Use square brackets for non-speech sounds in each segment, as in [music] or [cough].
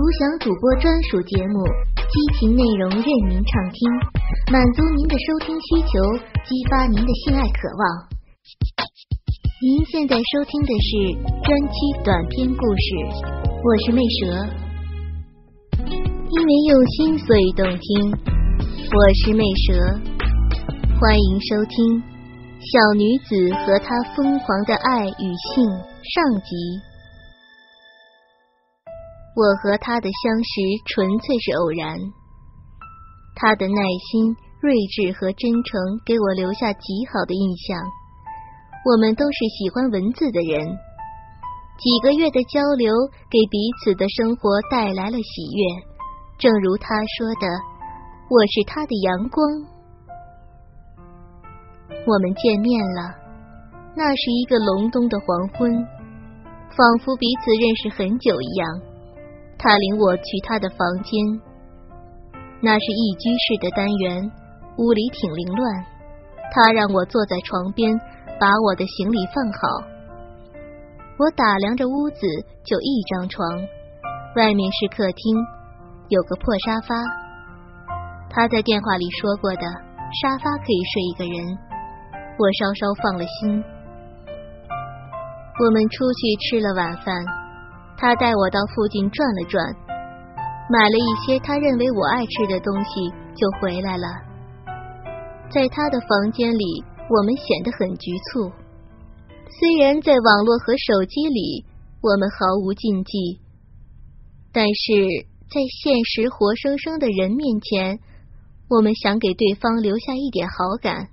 独享主播专属节目，激情内容任您畅听，满足您的收听需求，激发您的性爱渴望。您现在收听的是专区短篇故事，我是魅蛇，因为用心所以动听，我是魅蛇，欢迎收听《小女子和她疯狂的爱与性》上集。我和他的相识纯粹是偶然，他的耐心、睿智和真诚给我留下极好的印象。我们都是喜欢文字的人，几个月的交流给彼此的生活带来了喜悦。正如他说的：“我是他的阳光。”我们见面了，那是一个隆冬的黄昏，仿佛彼此认识很久一样。他领我去他的房间，那是一居室的单元，屋里挺凌乱。他让我坐在床边，把我的行李放好。我打量着屋子，就一张床，外面是客厅，有个破沙发。他在电话里说过的，沙发可以睡一个人，我稍稍放了心。我们出去吃了晚饭。他带我到附近转了转，买了一些他认为我爱吃的东西，就回来了。在他的房间里，我们显得很局促。虽然在网络和手机里，我们毫无禁忌，但是在现实活生生的人面前，我们想给对方留下一点好感。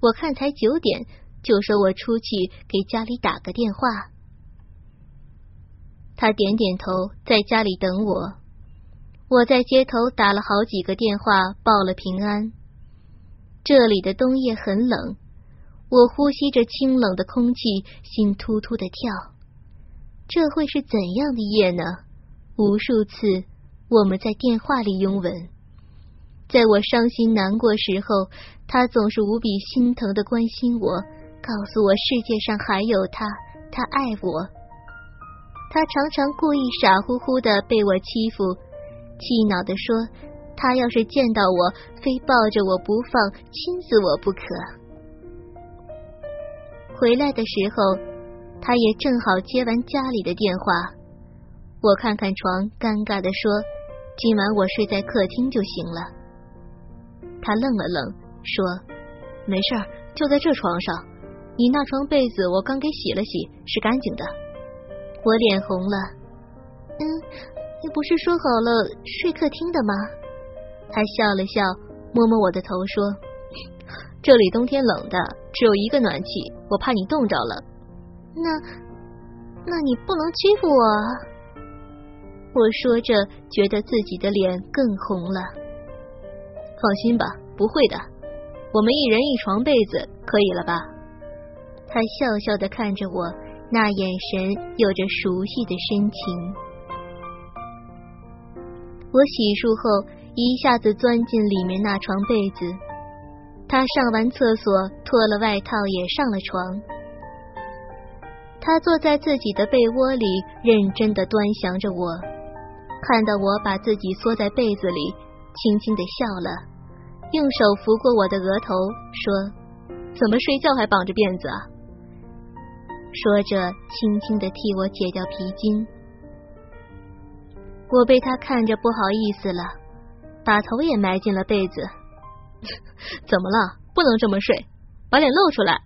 我看才九点，就说我出去给家里打个电话。他点点头，在家里等我。我在街头打了好几个电话，报了平安。这里的冬夜很冷，我呼吸着清冷的空气，心突突的跳。这会是怎样的夜呢？无数次，我们在电话里拥吻。在我伤心难过时候，他总是无比心疼的关心我，告诉我世界上还有他，他爱我。他常常故意傻乎乎的被我欺负，气恼的说：“他要是见到我，非抱着我不放，亲死我不可。”回来的时候，他也正好接完家里的电话。我看看床，尴尬的说：“今晚我睡在客厅就行了。”他愣了愣，说：“没事儿，就在这床上。你那床被子我刚给洗了洗，是干净的。”我脸红了，嗯，你不是说好了睡客厅的吗？他笑了笑，摸摸我的头说：“ [laughs] 这里冬天冷的，只有一个暖气，我怕你冻着了。”那，那你不能欺负我。我说着，觉得自己的脸更红了。放心吧，不会的。我们一人一床被子，可以了吧？他笑笑的看着我。那眼神有着熟悉的深情。我洗漱后一下子钻进里面那床被子，他上完厕所脱了外套也上了床。他坐在自己的被窝里，认真的端详着我，看到我把自己缩在被子里，轻轻的笑了，用手拂过我的额头，说：“怎么睡觉还绑着辫子啊？”说着，轻轻的替我解掉皮筋。我被他看着不好意思了，把头也埋进了被子。[laughs] 怎么了？不能这么睡，把脸露出来。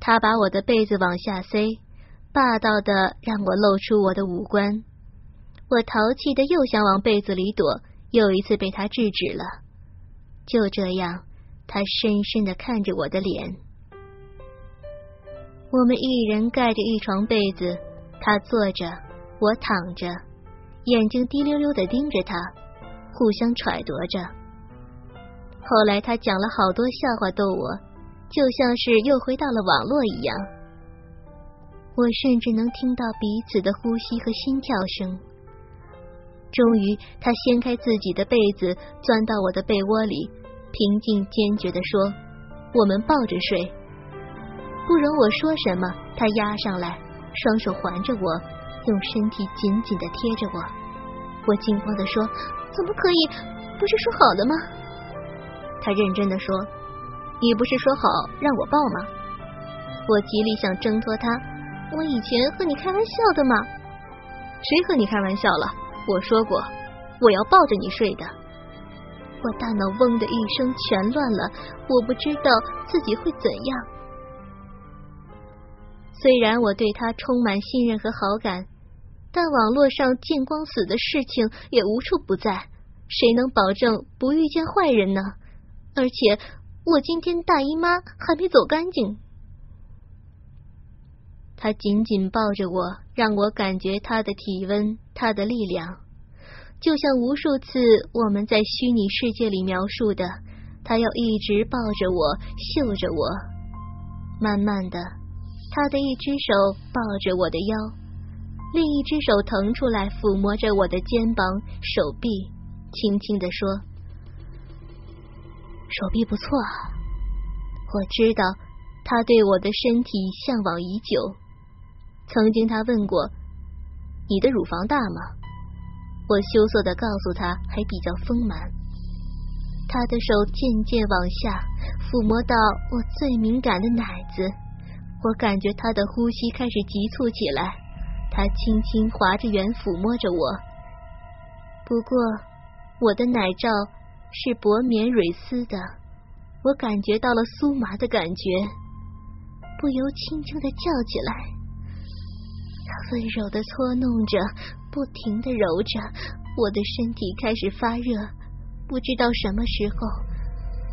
他把我的被子往下塞，霸道的让我露出我的五官。我淘气的又想往被子里躲，又一次被他制止了。就这样，他深深的看着我的脸。我们一人盖着一床被子，他坐着，我躺着，眼睛滴溜溜的盯着他，互相揣度着。后来他讲了好多笑话逗我，就像是又回到了网络一样。我甚至能听到彼此的呼吸和心跳声。终于，他掀开自己的被子，钻到我的被窝里，平静坚决的说：“我们抱着睡。”不容我说什么，他压上来，双手环着我，用身体紧紧的贴着我。我惊慌的说：“怎么可以？不是说好了吗？”他认真的说：“你不是说好让我抱吗？”我极力想挣脱他。我以前和你开玩笑的嘛。谁和你开玩笑了？我说过我要抱着你睡的。我大脑嗡的一声全乱了，我不知道自己会怎样。虽然我对他充满信任和好感，但网络上见光死的事情也无处不在，谁能保证不遇见坏人呢？而且我今天大姨妈还没走干净。他紧紧抱着我，让我感觉他的体温，他的力量，就像无数次我们在虚拟世界里描述的，他要一直抱着我，嗅着我。慢慢的，他的一只手抱着我的腰，另一只手腾出来抚摸着我的肩膀、手臂，轻轻的说：“手臂不错啊。”我知道他对我的身体向往已久。曾经他问过：“你的乳房大吗？”我羞涩的告诉他：“还比较丰满。”他的手渐渐往下抚摸到我最敏感的奶子，我感觉他的呼吸开始急促起来。他轻轻划着圆抚摸着我，不过我的奶罩是薄棉蕊丝的，我感觉到了酥麻的感觉，不由轻轻的叫起来。他温柔的搓弄着，不停的揉着，我的身体开始发热。不知道什么时候，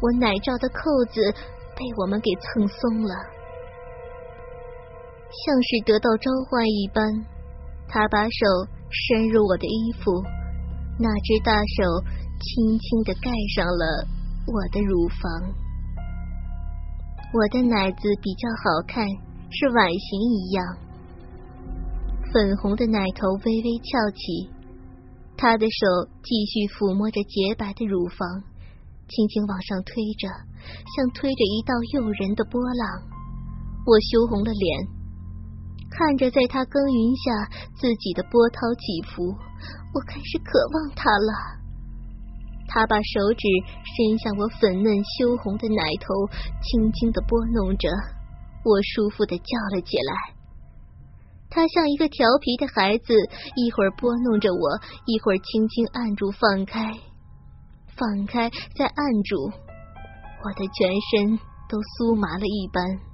我奶罩的扣子被我们给蹭松了，像是得到召唤一般，他把手伸入我的衣服，那只大手轻轻的盖上了我的乳房。我的奶子比较好看，是碗形一样。粉红的奶头微微翘起，他的手继续抚摸着洁白的乳房，轻轻往上推着，像推着一道诱人的波浪。我羞红了脸，看着在他耕耘下自己的波涛起伏，我开始渴望他了。他把手指伸向我粉嫩羞红的奶头，轻轻的拨弄着，我舒服的叫了起来。他像一个调皮的孩子，一会儿拨弄着我，一会儿轻轻按住放开，放开再按住，我的全身都酥麻了一般。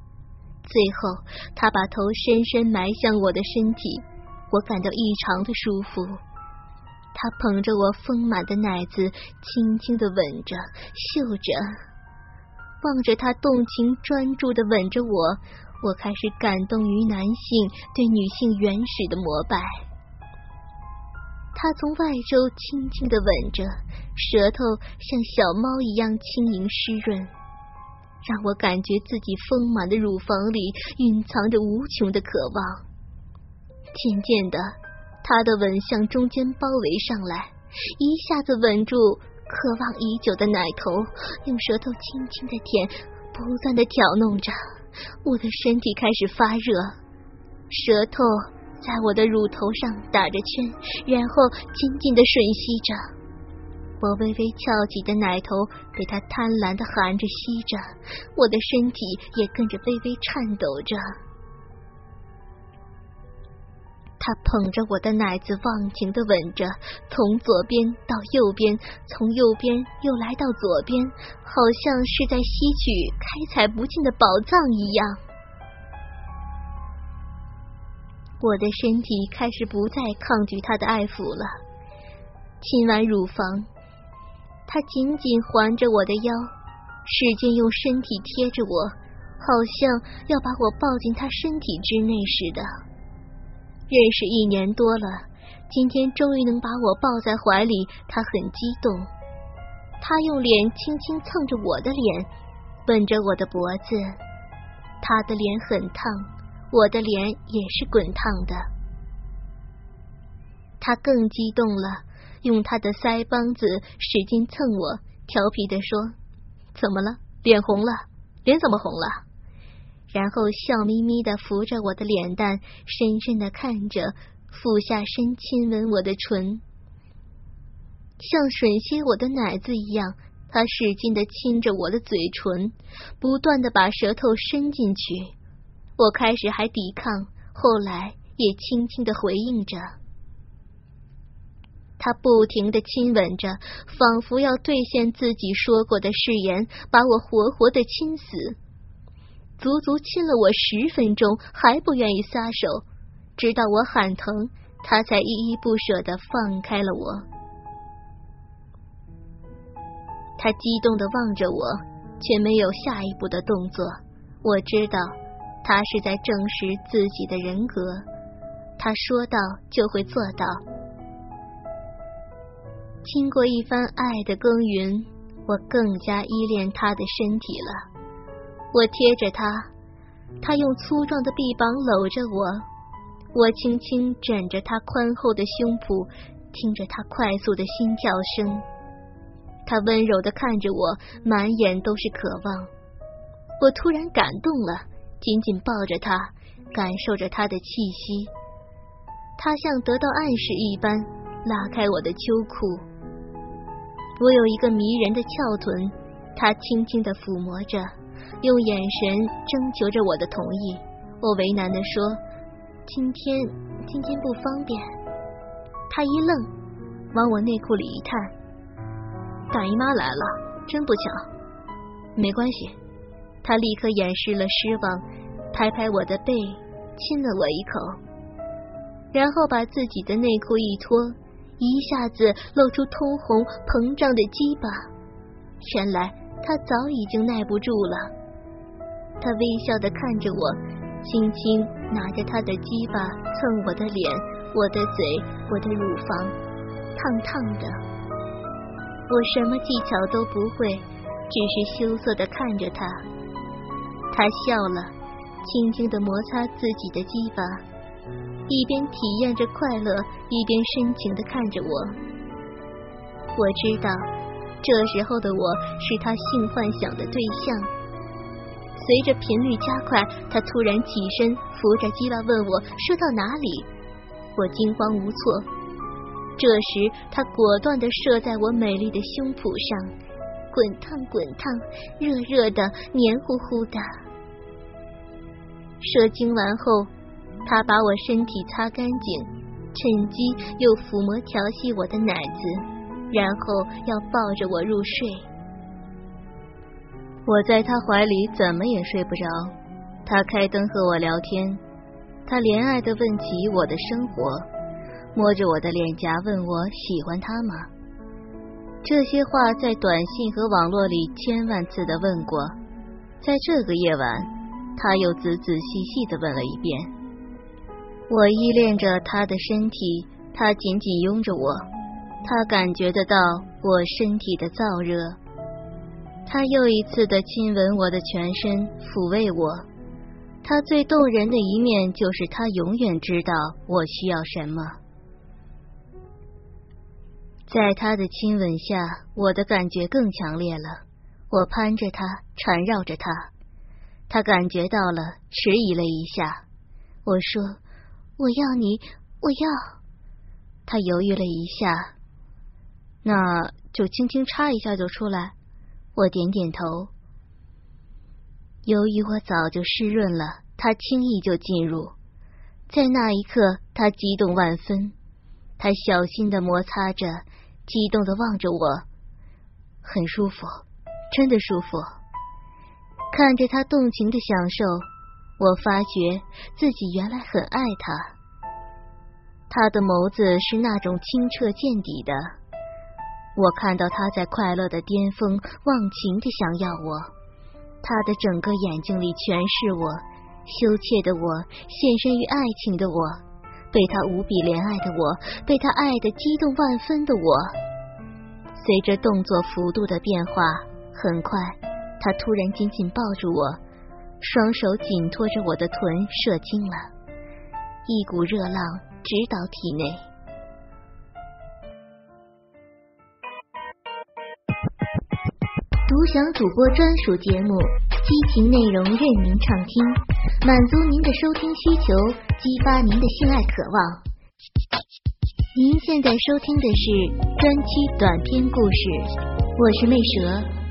最后，他把头深深埋向我的身体，我感到异常的舒服。他捧着我丰满的奶子，轻轻的吻着、嗅着，望着他动情专注的吻着我。我开始感动于男性对女性原始的膜拜。他从外周轻轻的吻着，舌头像小猫一样轻盈湿润，让我感觉自己丰满的乳房里蕴藏着无穷的渴望。渐渐的，他的吻向中间包围上来，一下子吻住渴望已久的奶头，用舌头轻轻的舔，不断的挑弄着。我的身体开始发热，舌头在我的乳头上打着圈，然后紧紧的吮吸着。我微微翘起的奶头被他贪婪的含着吸着，我的身体也跟着微微颤抖着。他捧着我的奶子，忘情的吻着，从左边到右边，从右边又来到左边，好像是在吸取开采不尽的宝藏一样。我的身体开始不再抗拒他的爱抚了，亲完乳房，他紧紧环着我的腰，使劲用身体贴着我，好像要把我抱进他身体之内似的。认识一年多了，今天终于能把我抱在怀里，他很激动。他用脸轻轻蹭着我的脸，吻着我的脖子。他的脸很烫，我的脸也是滚烫的。他更激动了，用他的腮帮子使劲蹭我，调皮的说：“怎么了？脸红了？脸怎么红了？”然后笑眯眯的扶着我的脸蛋，深深的看着，俯下身亲吻我的唇，像吮吸我的奶子一样。他使劲的亲着我的嘴唇，不断的把舌头伸进去。我开始还抵抗，后来也轻轻的回应着。他不停的亲吻着，仿佛要兑现自己说过的誓言，把我活活的亲死。足足亲了我十分钟，还不愿意撒手，直到我喊疼，他才依依不舍的放开了我。他激动的望着我，却没有下一步的动作。我知道，他是在证实自己的人格。他说到就会做到。经过一番爱的耕耘，我更加依恋他的身体了。我贴着他，他用粗壮的臂膀搂着我，我轻轻枕着他宽厚的胸脯，听着他快速的心跳声。他温柔的看着我，满眼都是渴望。我突然感动了，紧紧抱着他，感受着他的气息。他像得到暗示一般，拉开我的秋裤。我有一个迷人的翘臀，他轻轻的抚摸着，用眼神征求着我的同意。我为难的说：“今天，今天不方便。”他一愣，往我内裤里一探。大姨妈来了，真不巧。没关系，他立刻掩饰了失望，拍拍我的背，亲了我一口，然后把自己的内裤一脱，一下子露出通红膨胀的鸡巴。原来他早已经耐不住了。他微笑的看着我，轻轻拿着他的鸡巴蹭我的脸、我的嘴、我的乳房，烫烫的。我什么技巧都不会，只是羞涩的看着他。他笑了，轻轻的摩擦自己的鸡巴，一边体验着快乐，一边深情的看着我。我知道，这时候的我是他性幻想的对象。随着频率加快，他突然起身，扶着鸡巴问我射到哪里。我惊慌无措。这时，他果断的射在我美丽的胸脯上，滚烫滚烫，热热的，黏糊糊的。射精完后，他把我身体擦干净，趁机又抚摸调戏我的奶子，然后要抱着我入睡。我在他怀里怎么也睡不着，他开灯和我聊天，他怜爱的问起我的生活。摸着我的脸颊问我喜欢他吗？这些话在短信和网络里千万次的问过，在这个夜晚，他又仔仔细细的问了一遍。我依恋着他的身体，他紧紧拥着我，他感觉得到我身体的燥热，他又一次的亲吻我的全身，抚慰我。他最动人的一面就是他永远知道我需要什么。在他的亲吻下，我的感觉更强烈了。我攀着他，缠绕着他，他感觉到了，迟疑了一下。我说：“我要你，我要。”他犹豫了一下，那就轻轻插一下就出来。我点点头。由于我早就湿润了，他轻易就进入。在那一刻，他激动万分。他小心的摩擦着，激动的望着我，很舒服，真的舒服。看着他动情的享受，我发觉自己原来很爱他。他的眸子是那种清澈见底的，我看到他在快乐的巅峰，忘情的想要我。他的整个眼睛里全是我，羞怯的我，献身于爱情的我。被他无比怜爱的我，被他爱的激动万分的我，随着动作幅度的变化，很快，他突然紧紧抱住我，双手紧托着我的臀，射精了，一股热浪直捣体内。独享主播专属节目，激情内容任您畅听。满足您的收听需求，激发您的性爱渴望。您现在收听的是专区短篇故事，我是魅蛇。